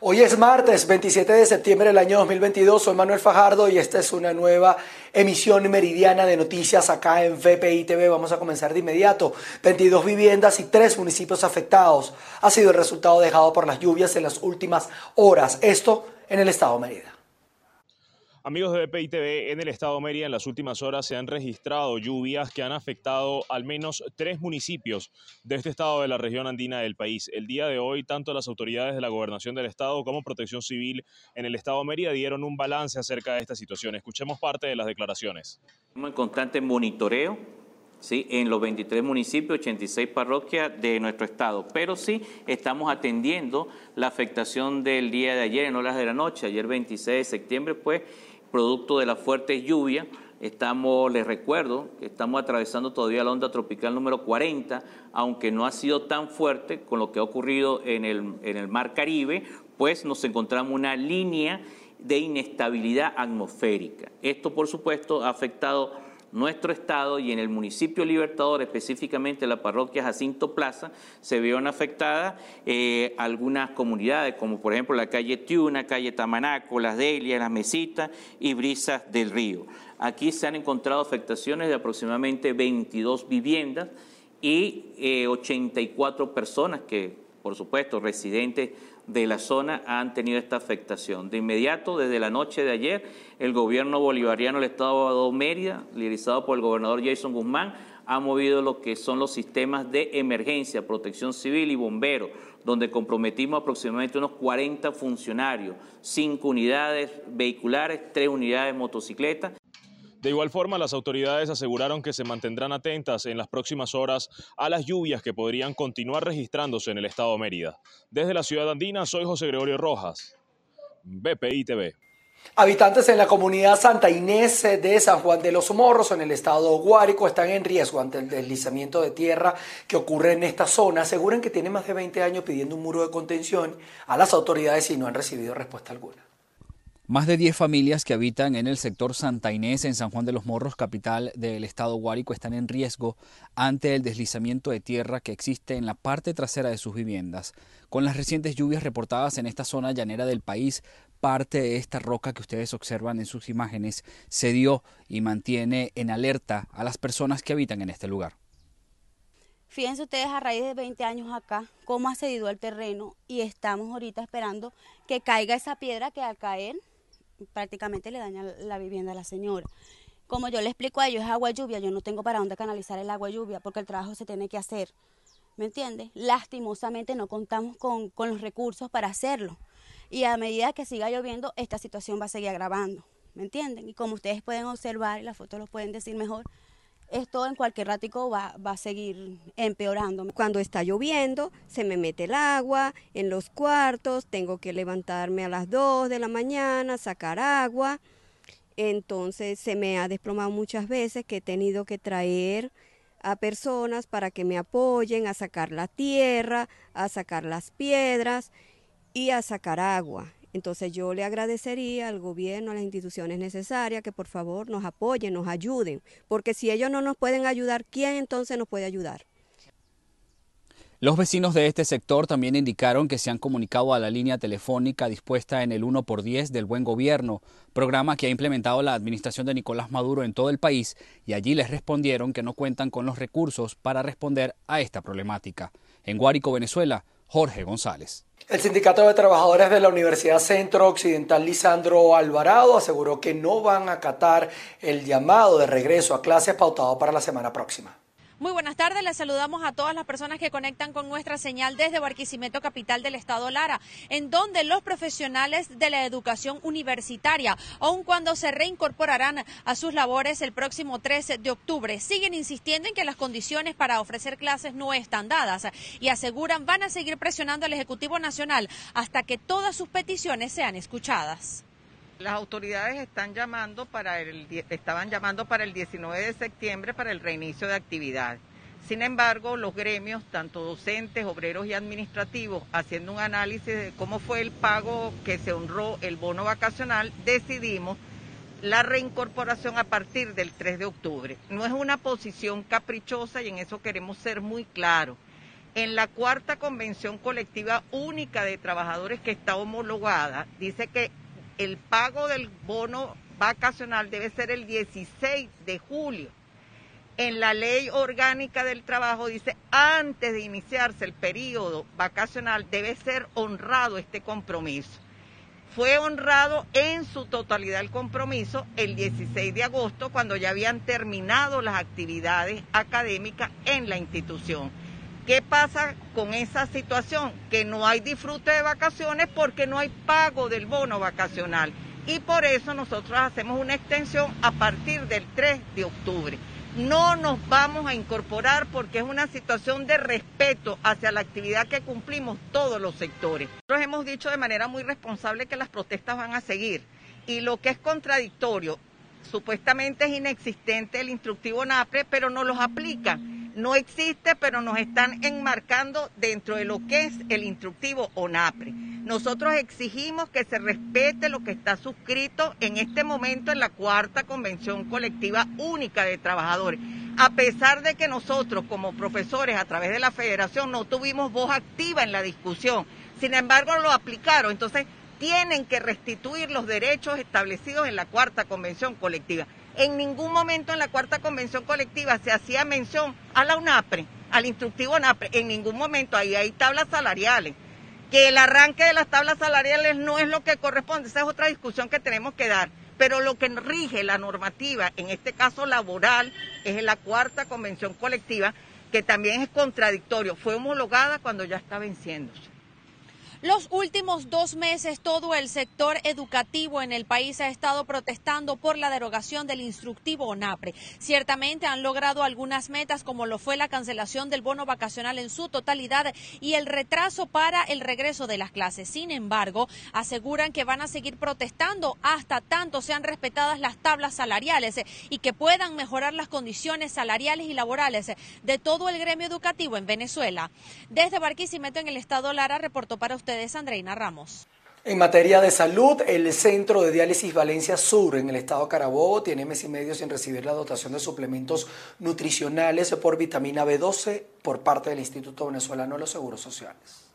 Hoy es martes 27 de septiembre del año 2022. Soy Manuel Fajardo y esta es una nueva emisión meridiana de noticias acá en VPI TV. Vamos a comenzar de inmediato. 22 viviendas y 3 municipios afectados. Ha sido el resultado dejado por las lluvias en las últimas horas. Esto en el estado de Mérida. Amigos de BPI TV, en el estado de Mérida en las últimas horas se han registrado lluvias que han afectado al menos tres municipios de este estado de la región andina del país. El día de hoy, tanto las autoridades de la gobernación del estado como Protección Civil en el estado de Mérida dieron un balance acerca de esta situación. Escuchemos parte de las declaraciones. Estamos en constante monitoreo ¿sí? en los 23 municipios, 86 parroquias de nuestro estado. Pero sí estamos atendiendo la afectación del día de ayer en horas de la noche, ayer 26 de septiembre, pues producto de la fuerte lluvia. Estamos, les recuerdo, que estamos atravesando todavía la onda tropical número 40, aunque no ha sido tan fuerte con lo que ha ocurrido en el, en el Mar Caribe, pues nos encontramos una línea de inestabilidad atmosférica. Esto, por supuesto, ha afectado nuestro estado y en el municipio Libertador, específicamente la parroquia Jacinto Plaza, se vieron afectadas eh, algunas comunidades, como por ejemplo la calle Tiuna, calle Tamanaco, Las Delias, Las Mesitas y Brisas del Río. Aquí se han encontrado afectaciones de aproximadamente 22 viviendas y 84 eh, personas que, por supuesto, residentes de la zona han tenido esta afectación. De inmediato, desde la noche de ayer, el gobierno bolivariano del Estado de Mérida, liderizado por el gobernador Jason Guzmán, ha movido lo que son los sistemas de emergencia, protección civil y bomberos, donde comprometimos aproximadamente unos 40 funcionarios, 5 unidades vehiculares, 3 unidades motocicletas de igual forma, las autoridades aseguraron que se mantendrán atentas en las próximas horas a las lluvias que podrían continuar registrándose en el estado de Mérida. Desde la ciudad andina, soy José Gregorio Rojas, BPI TV. Habitantes en la comunidad Santa Inés de San Juan de los Morros, en el estado Guárico, están en riesgo ante el deslizamiento de tierra que ocurre en esta zona. Aseguran que tienen más de 20 años pidiendo un muro de contención a las autoridades y no han recibido respuesta alguna. Más de 10 familias que habitan en el sector Santa Inés, en San Juan de los Morros, capital del estado Guárico, están en riesgo ante el deslizamiento de tierra que existe en la parte trasera de sus viviendas. Con las recientes lluvias reportadas en esta zona llanera del país, parte de esta roca que ustedes observan en sus imágenes se dio y mantiene en alerta a las personas que habitan en este lugar. Fíjense ustedes a raíz de 20 años acá, cómo ha cedido el terreno y estamos ahorita esperando que caiga esa piedra que al caer prácticamente le daña la vivienda a la señora. Como yo le explico a ellos, es agua lluvia, yo no tengo para dónde canalizar el agua lluvia porque el trabajo se tiene que hacer. ¿Me entiendes? Lastimosamente no contamos con, con los recursos para hacerlo. Y a medida que siga lloviendo, esta situación va a seguir agravando. ¿Me entienden? Y como ustedes pueden observar, las fotos lo pueden decir mejor, esto en cualquier ratico va, va, a seguir empeorando. Cuando está lloviendo, se me mete el agua en los cuartos, tengo que levantarme a las 2 de la mañana, sacar agua. Entonces se me ha desplomado muchas veces que he tenido que traer a personas para que me apoyen a sacar la tierra, a sacar las piedras y a sacar agua. Entonces yo le agradecería al gobierno, a las instituciones necesarias que por favor nos apoyen, nos ayuden, porque si ellos no nos pueden ayudar, ¿quién entonces nos puede ayudar? Los vecinos de este sector también indicaron que se han comunicado a la línea telefónica dispuesta en el 1 por 10 del Buen Gobierno, programa que ha implementado la administración de Nicolás Maduro en todo el país, y allí les respondieron que no cuentan con los recursos para responder a esta problemática. En Guárico, Venezuela, Jorge González. El Sindicato de Trabajadores de la Universidad Centro Occidental Lisandro Alvarado aseguró que no van a acatar el llamado de regreso a clases pautado para la semana próxima. Muy buenas tardes, les saludamos a todas las personas que conectan con nuestra señal desde Barquisimeto, capital del estado Lara, en donde los profesionales de la educación universitaria, aun cuando se reincorporarán a sus labores el próximo 13 de octubre, siguen insistiendo en que las condiciones para ofrecer clases no están dadas y aseguran van a seguir presionando al Ejecutivo Nacional hasta que todas sus peticiones sean escuchadas. Las autoridades están llamando para el, estaban llamando para el 19 de septiembre para el reinicio de actividad. Sin embargo, los gremios, tanto docentes, obreros y administrativos, haciendo un análisis de cómo fue el pago que se honró el bono vacacional, decidimos la reincorporación a partir del 3 de octubre. No es una posición caprichosa y en eso queremos ser muy claros. En la cuarta convención colectiva única de trabajadores que está homologada, dice que el pago del bono vacacional debe ser el 16 de julio. En la ley orgánica del trabajo dice, antes de iniciarse el periodo vacacional debe ser honrado este compromiso. Fue honrado en su totalidad el compromiso el 16 de agosto, cuando ya habían terminado las actividades académicas en la institución. ¿Qué pasa con esa situación? Que no hay disfrute de vacaciones porque no hay pago del bono vacacional y por eso nosotros hacemos una extensión a partir del 3 de octubre. No nos vamos a incorporar porque es una situación de respeto hacia la actividad que cumplimos todos los sectores. Nosotros hemos dicho de manera muy responsable que las protestas van a seguir y lo que es contradictorio, supuestamente es inexistente el instructivo NAPRE, pero no los aplican. No existe, pero nos están enmarcando dentro de lo que es el instructivo ONAPRE. Nosotros exigimos que se respete lo que está suscrito en este momento en la cuarta convención colectiva única de trabajadores. A pesar de que nosotros como profesores a través de la federación no tuvimos voz activa en la discusión, sin embargo lo aplicaron. Entonces tienen que restituir los derechos establecidos en la cuarta convención colectiva. En ningún momento en la cuarta convención colectiva se hacía mención a la UNAPRE, al instructivo UNAPRE, en ningún momento ahí hay tablas salariales que el arranque de las tablas salariales no es lo que corresponde, esa es otra discusión que tenemos que dar. Pero lo que rige la normativa, en este caso laboral, es la cuarta convención colectiva, que también es contradictorio. Fue homologada cuando ya está venciéndose. Los últimos dos meses todo el sector educativo en el país ha estado protestando por la derogación del instructivo ONAPRE. Ciertamente han logrado algunas metas como lo fue la cancelación del bono vacacional en su totalidad y el retraso para el regreso de las clases. Sin embargo, aseguran que van a seguir protestando hasta tanto sean respetadas las tablas salariales y que puedan mejorar las condiciones salariales y laborales de todo el gremio educativo en Venezuela. Desde Barquisimeto en el estado Lara reportó para usted ustedes, Andreina Ramos. En materia de salud, el Centro de Diálisis Valencia Sur en el estado Carabobo tiene mes y medio sin recibir la dotación de suplementos nutricionales por vitamina B12 por parte del Instituto Venezolano de los Seguros Sociales.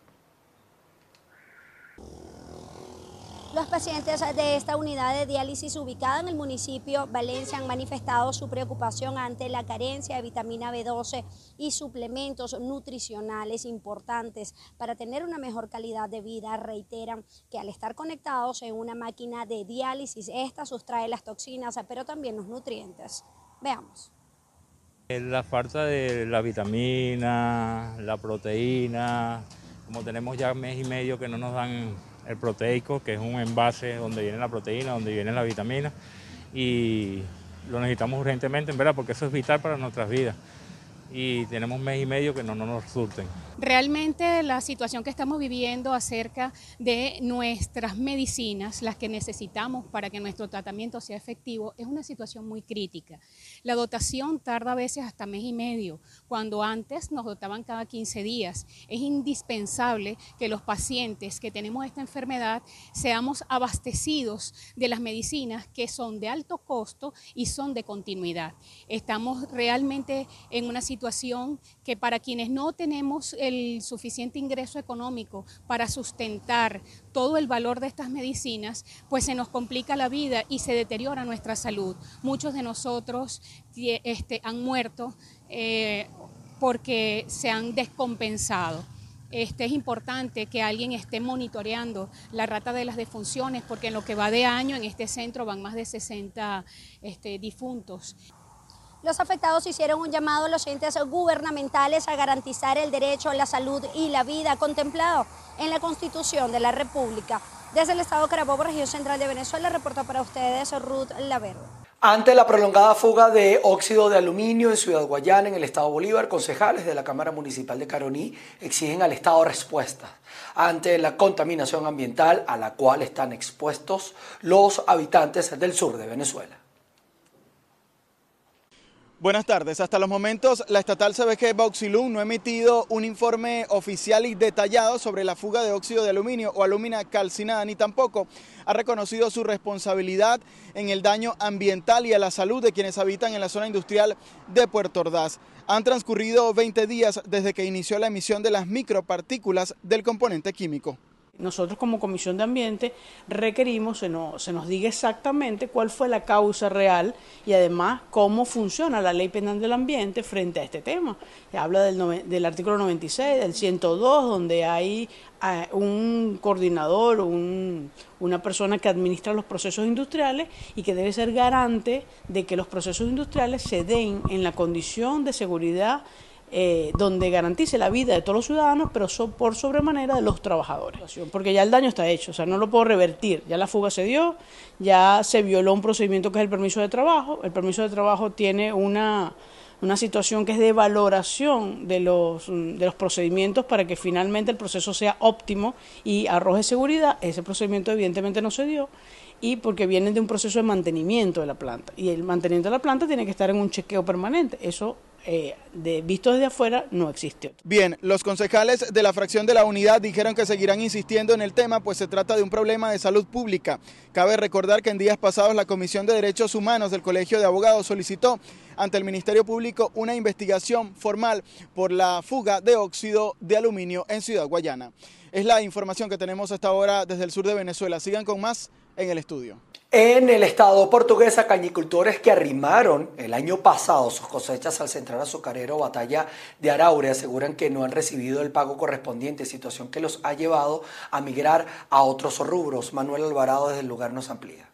Los pacientes de esta unidad de diálisis ubicada en el municipio Valencia han manifestado su preocupación ante la carencia de vitamina B12 y suplementos nutricionales importantes para tener una mejor calidad de vida. Reiteran que al estar conectados en una máquina de diálisis, esta sustrae las toxinas, pero también los nutrientes. Veamos. La falta de la vitamina, la proteína, como tenemos ya mes y medio que no nos dan el proteico, que es un envase donde viene la proteína, donde viene la vitamina, y lo necesitamos urgentemente, en verdad, porque eso es vital para nuestras vidas. Y tenemos un mes y medio que no, no nos surten. Realmente la situación que estamos viviendo acerca de nuestras medicinas, las que necesitamos para que nuestro tratamiento sea efectivo, es una situación muy crítica. La dotación tarda a veces hasta mes y medio, cuando antes nos dotaban cada 15 días. Es indispensable que los pacientes que tenemos esta enfermedad seamos abastecidos de las medicinas que son de alto costo y son de continuidad. Estamos realmente en una situación que para quienes no tenemos el suficiente ingreso económico para sustentar todo el valor de estas medicinas, pues se nos complica la vida y se deteriora nuestra salud. Muchos de nosotros este, han muerto eh, porque se han descompensado. Este, es importante que alguien esté monitoreando la rata de las defunciones, porque en lo que va de año en este centro van más de 60 este, difuntos. Los afectados hicieron un llamado a los entes gubernamentales a garantizar el derecho a la salud y la vida contemplado en la Constitución de la República. Desde el Estado Carabobo, región central de Venezuela, reportó para ustedes Ruth Laverde. Ante la prolongada fuga de óxido de aluminio en Ciudad Guayana, en el Estado Bolívar, concejales de la Cámara Municipal de Caroní exigen al Estado respuestas ante la contaminación ambiental a la cual están expuestos los habitantes del sur de Venezuela. Buenas tardes. Hasta los momentos, la estatal CBG Bauxilum no ha emitido un informe oficial y detallado sobre la fuga de óxido de aluminio o alumina calcinada, ni tampoco ha reconocido su responsabilidad en el daño ambiental y a la salud de quienes habitan en la zona industrial de Puerto Ordaz. Han transcurrido 20 días desde que inició la emisión de las micropartículas del componente químico. Nosotros como Comisión de Ambiente requerimos se nos, se nos diga exactamente cuál fue la causa real y además cómo funciona la ley penal del ambiente frente a este tema. Habla del, del artículo 96, del 102, donde hay eh, un coordinador, un, una persona que administra los procesos industriales y que debe ser garante de que los procesos industriales se den en la condición de seguridad eh, donde garantice la vida de todos los ciudadanos, pero por sobremanera de los trabajadores, porque ya el daño está hecho, o sea, no lo puedo revertir, ya la fuga se dio, ya se violó un procedimiento que es el permiso de trabajo, el permiso de trabajo tiene una, una situación que es de valoración de los, de los procedimientos para que finalmente el proceso sea óptimo y arroje seguridad, ese procedimiento evidentemente no se dio y porque vienen de un proceso de mantenimiento de la planta. Y el mantenimiento de la planta tiene que estar en un chequeo permanente. Eso eh, de, visto desde afuera no existe. Bien, los concejales de la fracción de la unidad dijeron que seguirán insistiendo en el tema, pues se trata de un problema de salud pública. Cabe recordar que en días pasados la Comisión de Derechos Humanos del Colegio de Abogados solicitó ante el Ministerio Público una investigación formal por la fuga de óxido de aluminio en Ciudad Guayana. Es la información que tenemos hasta ahora desde el sur de Venezuela. Sigan con más en el estudio. En el estado portugués, cañicultores que arrimaron el año pasado sus cosechas al central azucarero Batalla de Araure aseguran que no han recibido el pago correspondiente, situación que los ha llevado a migrar a otros rubros. Manuel Alvarado desde el lugar nos amplía.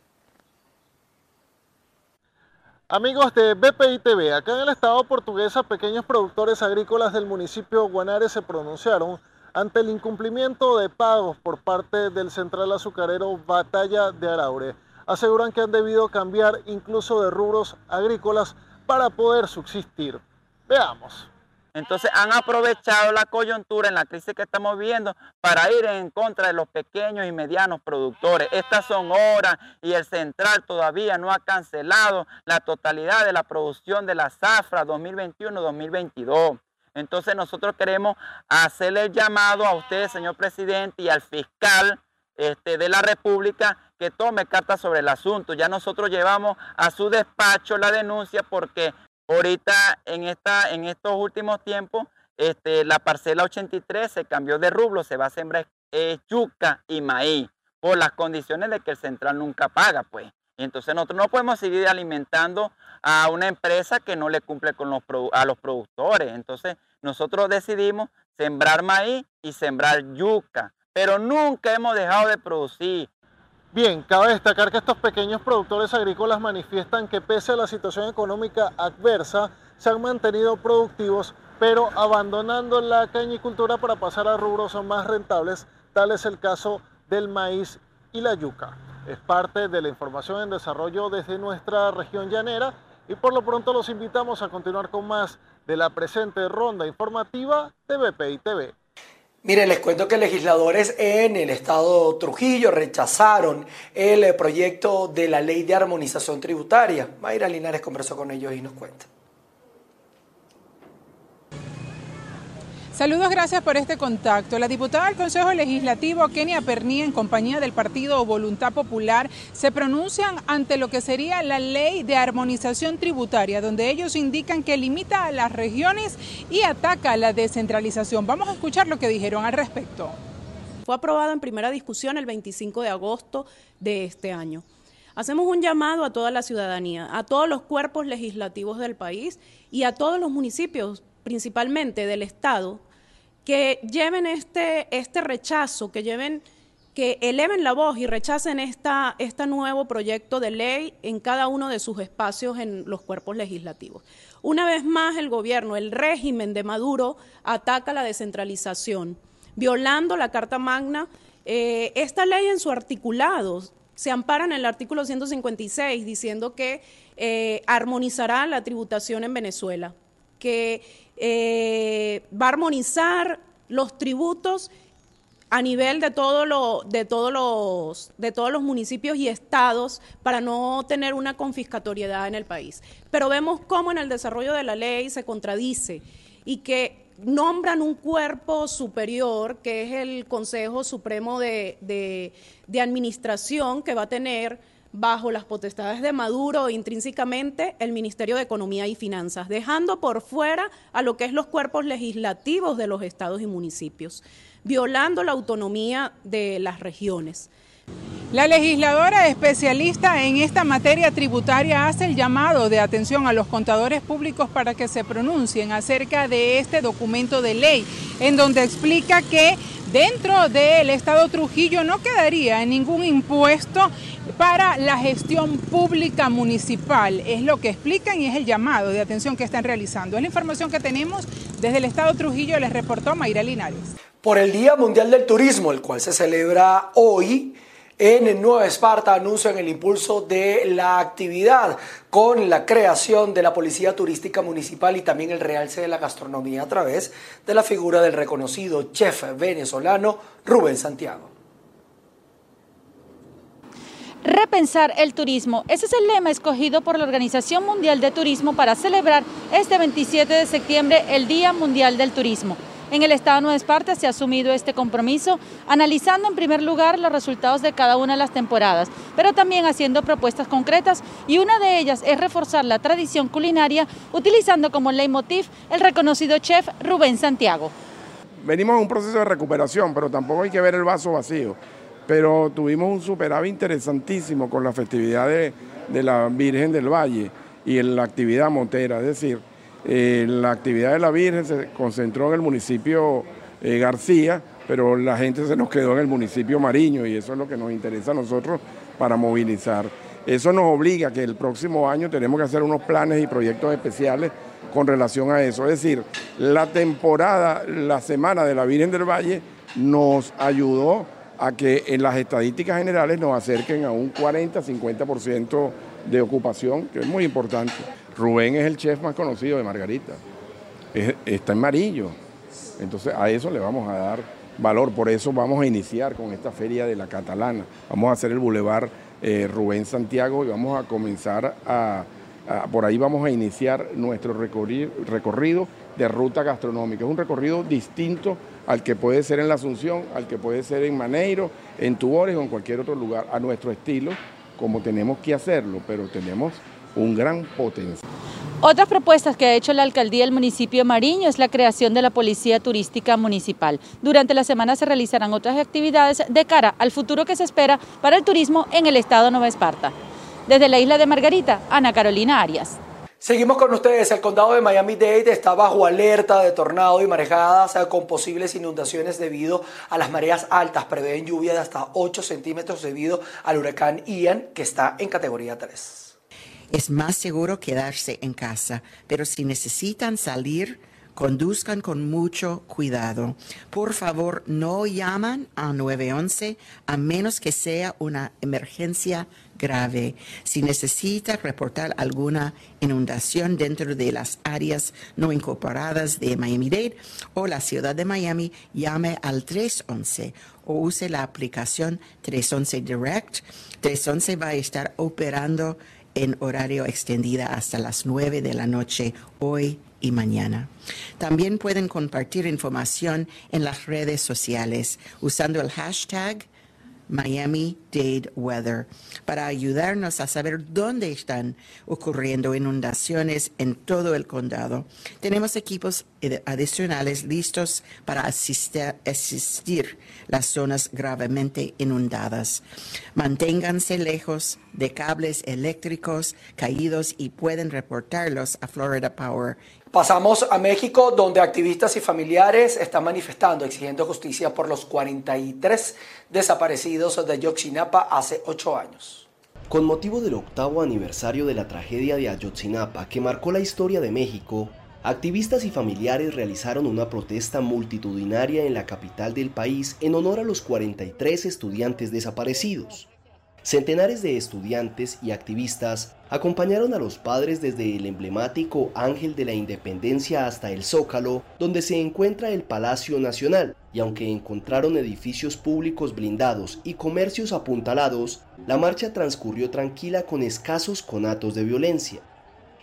Amigos de BPI TV, acá en el estado portugués, pequeños productores agrícolas del municipio Guanare se pronunciaron ante el incumplimiento de pagos por parte del central azucarero Batalla de Araure aseguran que han debido cambiar incluso de rubros agrícolas para poder subsistir. Veamos. Entonces han aprovechado la coyuntura en la crisis que estamos viviendo para ir en contra de los pequeños y medianos productores. Estas son horas y el central todavía no ha cancelado la totalidad de la producción de la zafra 2021-2022. Entonces nosotros queremos hacerle el llamado a usted, señor presidente, y al fiscal este, de la República que tome cartas sobre el asunto. Ya nosotros llevamos a su despacho la denuncia porque ahorita en, esta, en estos últimos tiempos este, la parcela 83 se cambió de rublo, se va a sembrar eh, yuca y maíz por las condiciones de que el central nunca paga, pues. entonces nosotros no podemos seguir alimentando a una empresa que no le cumple con los, a los productores. Entonces nosotros decidimos sembrar maíz y sembrar yuca pero nunca hemos dejado de producir. Bien, cabe destacar que estos pequeños productores agrícolas manifiestan que pese a la situación económica adversa, se han mantenido productivos, pero abandonando la cañicultura para pasar a rubros más rentables, tal es el caso del maíz y la yuca. Es parte de la información en desarrollo desde nuestra región llanera y por lo pronto los invitamos a continuar con más de la presente ronda informativa de BPI TV. Mire, les cuento que legisladores en el estado Trujillo rechazaron el proyecto de la ley de armonización tributaria. Mayra Linares conversó con ellos y nos cuenta. Saludos, gracias por este contacto. La diputada del Consejo Legislativo, Kenia Perní, en compañía del partido Voluntad Popular, se pronuncian ante lo que sería la ley de armonización tributaria, donde ellos indican que limita a las regiones y ataca la descentralización. Vamos a escuchar lo que dijeron al respecto. Fue aprobada en primera discusión el 25 de agosto de este año. Hacemos un llamado a toda la ciudadanía, a todos los cuerpos legislativos del país y a todos los municipios, principalmente del Estado, que lleven este, este rechazo, que lleven que eleven la voz y rechacen esta, este nuevo proyecto de ley en cada uno de sus espacios en los cuerpos legislativos. Una vez más, el gobierno, el régimen de Maduro, ataca la descentralización, violando la Carta Magna. Eh, esta ley en su articulado se ampara en el artículo 156 diciendo que eh, armonizará la tributación en Venezuela, que eh, va a armonizar los tributos a nivel de, de, todos los, de todos los municipios y estados para no tener una confiscatoriedad en el país. Pero vemos cómo en el desarrollo de la ley se contradice y que nombran un cuerpo superior, que es el Consejo Supremo de, de Administración, que va a tener bajo las potestades de Maduro intrínsecamente el Ministerio de Economía y Finanzas, dejando por fuera a lo que es los cuerpos legislativos de los estados y municipios, violando la autonomía de las regiones. La legisladora especialista en esta materia tributaria hace el llamado de atención a los contadores públicos para que se pronuncien acerca de este documento de ley, en donde explica que dentro del Estado Trujillo no quedaría ningún impuesto para la gestión pública municipal. Es lo que explican y es el llamado de atención que están realizando. Es la información que tenemos desde el Estado Trujillo, les reportó Mayra Linares. Por el Día Mundial del Turismo, el cual se celebra hoy, en Nueva Esparta anuncian el impulso de la actividad con la creación de la Policía Turística Municipal y también el realce de la gastronomía a través de la figura del reconocido chef venezolano Rubén Santiago. Repensar el turismo. Ese es el lema escogido por la Organización Mundial de Turismo para celebrar este 27 de septiembre el Día Mundial del Turismo. En el Estado de Nueva Esparta se ha asumido este compromiso, analizando en primer lugar los resultados de cada una de las temporadas, pero también haciendo propuestas concretas y una de ellas es reforzar la tradición culinaria utilizando como leitmotiv el reconocido chef Rubén Santiago. Venimos en un proceso de recuperación, pero tampoco hay que ver el vaso vacío. Pero tuvimos un superávit interesantísimo con la festividad de, la Virgen del Valle y en la actividad montera, es decir, eh, la actividad de la Virgen se concentró en el municipio eh, García, pero la gente se nos quedó en el municipio Mariño y eso es lo que nos interesa a nosotros para movilizar. Eso nos obliga a que el próximo año tenemos que hacer unos planes y proyectos especiales con relación a eso. Es decir, la temporada, la semana de la Virgen del Valle nos ayudó a que en las estadísticas generales nos acerquen a un 40-50% de ocupación, que es muy importante. Rubén es el chef más conocido de Margarita. está en Marillo. Entonces a eso le vamos a dar valor. Por eso vamos a iniciar con esta feria de la catalana. Vamos a hacer el bulevar eh, Rubén Santiago y vamos a comenzar a, por ahí vamos a iniciar nuestro recorrido, recorrido de ruta gastronómica. Es un recorrido distinto al que puede ser en la Asunción, al que puede ser en Maneiro, en Tubores o en cualquier otro lugar, a nuestro estilo, como tenemos que hacerlo, pero tenemos un gran potencial. Otras propuestas que ha hecho la alcaldía del municipio de Mariño es la creación de la Policía Turística Municipal. Durante la semana se realizarán otras actividades de cara al futuro que se espera para el turismo en el estado de Nueva Esparta. Desde la isla de Margarita, Ana Carolina Arias. Seguimos con ustedes. El condado de Miami-Dade está bajo alerta de tornado y marejadas con posibles inundaciones debido a las mareas altas. Prevén lluvia de hasta 8 centímetros debido al huracán Ian, que está en categoría 3 es más seguro quedarse en casa, pero si necesitan salir, conduzcan con mucho cuidado. Por favor, no llaman a 911 a menos que sea una emergencia grave. Si necesita reportar alguna inundación dentro de las áreas no incorporadas de Miami-Dade o la ciudad de Miami, llame al 311 o use la aplicación 311 Direct. 311 va a estar operando en horario extendida hasta las 9 de la noche hoy y mañana. También pueden compartir información en las redes sociales usando el hashtag Miami Dade Weather para ayudarnos a saber dónde están ocurriendo inundaciones en todo el condado. Tenemos equipos adicionales listos para asistir, asistir las zonas gravemente inundadas. Manténganse lejos de cables eléctricos caídos y pueden reportarlos a Florida Power Pasamos a México, donde activistas y familiares están manifestando, exigiendo justicia por los 43 desaparecidos de Ayotzinapa hace ocho años. Con motivo del octavo aniversario de la tragedia de Ayotzinapa que marcó la historia de México, activistas y familiares realizaron una protesta multitudinaria en la capital del país en honor a los 43 estudiantes desaparecidos. Centenares de estudiantes y activistas acompañaron a los padres desde el emblemático Ángel de la Independencia hasta el Zócalo, donde se encuentra el Palacio Nacional, y aunque encontraron edificios públicos blindados y comercios apuntalados, la marcha transcurrió tranquila con escasos conatos de violencia.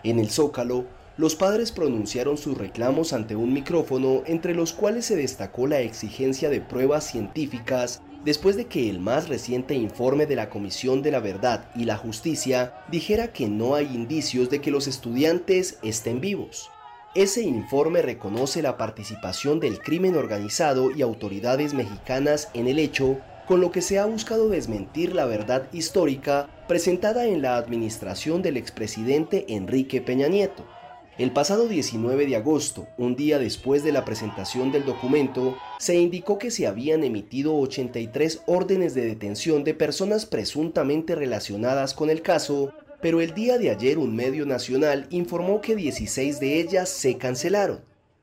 En el Zócalo, los padres pronunciaron sus reclamos ante un micrófono entre los cuales se destacó la exigencia de pruebas científicas después de que el más reciente informe de la Comisión de la Verdad y la Justicia dijera que no hay indicios de que los estudiantes estén vivos. Ese informe reconoce la participación del crimen organizado y autoridades mexicanas en el hecho, con lo que se ha buscado desmentir la verdad histórica presentada en la administración del expresidente Enrique Peña Nieto. El pasado 19 de agosto, un día después de la presentación del documento, se indicó que se habían emitido 83 órdenes de detención de personas presuntamente relacionadas con el caso, pero el día de ayer un medio nacional informó que 16 de ellas se cancelaron.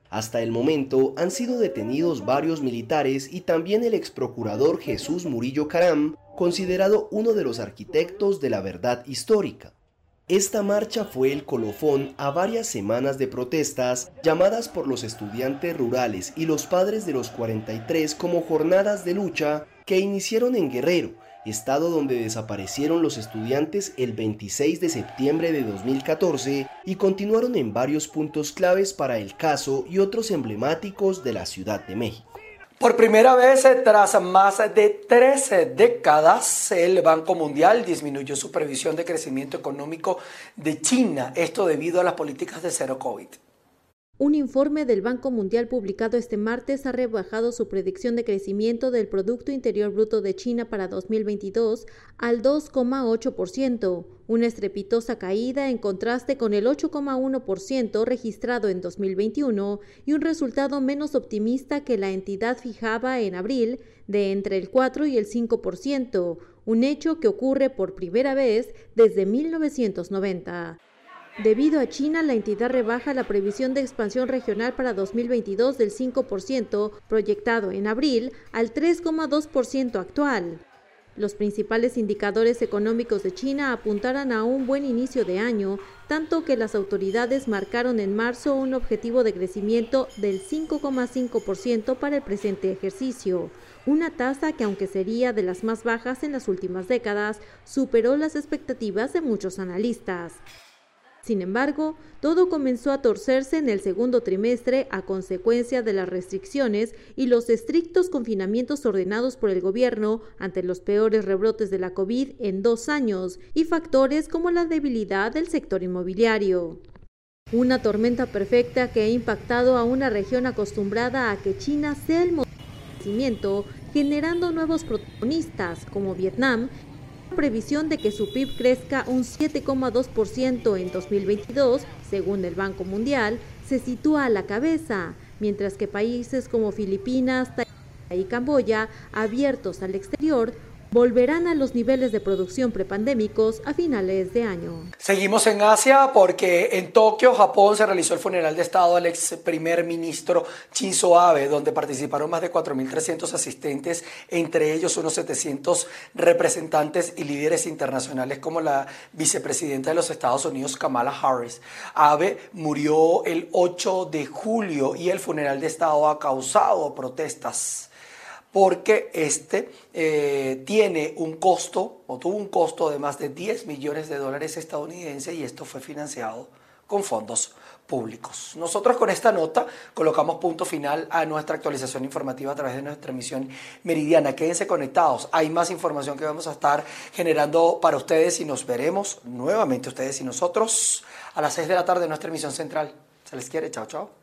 Hasta el momento han sido detenidos varios militares y también el exprocurador Jesús Murillo Caram, considerado uno de los arquitectos de la verdad histórica. Esta marcha fue el colofón a varias semanas de protestas llamadas por los estudiantes rurales y los padres de los 43 como jornadas de lucha que iniciaron en Guerrero, estado donde desaparecieron los estudiantes el 26 de septiembre de 2014 y continuaron en varios puntos claves para el caso y otros emblemáticos de la Ciudad de México. Por primera vez eh, tras más de 13 décadas, el Banco Mundial disminuyó su previsión de crecimiento económico de China, esto debido a las políticas de cero COVID. Un informe del Banco Mundial publicado este martes ha rebajado su predicción de crecimiento del Producto Interior Bruto de China para 2022 al 2,8%, una estrepitosa caída en contraste con el 8,1% registrado en 2021 y un resultado menos optimista que la entidad fijaba en abril de entre el 4 y el 5%, un hecho que ocurre por primera vez desde 1990. Debido a China, la entidad rebaja la previsión de expansión regional para 2022 del 5% proyectado en abril al 3,2% actual. Los principales indicadores económicos de China apuntaran a un buen inicio de año, tanto que las autoridades marcaron en marzo un objetivo de crecimiento del 5,5% para el presente ejercicio, una tasa que aunque sería de las más bajas en las últimas décadas, superó las expectativas de muchos analistas. Sin embargo, todo comenzó a torcerse en el segundo trimestre a consecuencia de las restricciones y los estrictos confinamientos ordenados por el gobierno ante los peores rebrotes de la COVID en dos años y factores como la debilidad del sector inmobiliario. Una tormenta perfecta que ha impactado a una región acostumbrada a que China sea el motor de crecimiento, generando nuevos protagonistas como Vietnam previsión de que su PIB crezca un 7,2% en 2022, según el Banco Mundial, se sitúa a la cabeza, mientras que países como Filipinas, y Camboya, abiertos al exterior, volverán a los niveles de producción prepandémicos a finales de año. Seguimos en Asia porque en Tokio, Japón, se realizó el funeral de Estado al ex primer ministro Shinzo Abe, donde participaron más de 4.300 asistentes, entre ellos unos 700 representantes y líderes internacionales como la vicepresidenta de los Estados Unidos, Kamala Harris. Abe murió el 8 de julio y el funeral de Estado ha causado protestas porque este eh, tiene un costo o tuvo un costo de más de 10 millones de dólares estadounidenses y esto fue financiado con fondos públicos. Nosotros con esta nota colocamos punto final a nuestra actualización informativa a través de nuestra emisión meridiana. Quédense conectados, hay más información que vamos a estar generando para ustedes y nos veremos nuevamente ustedes y nosotros a las 6 de la tarde en nuestra emisión central. Se les quiere, chao, chao.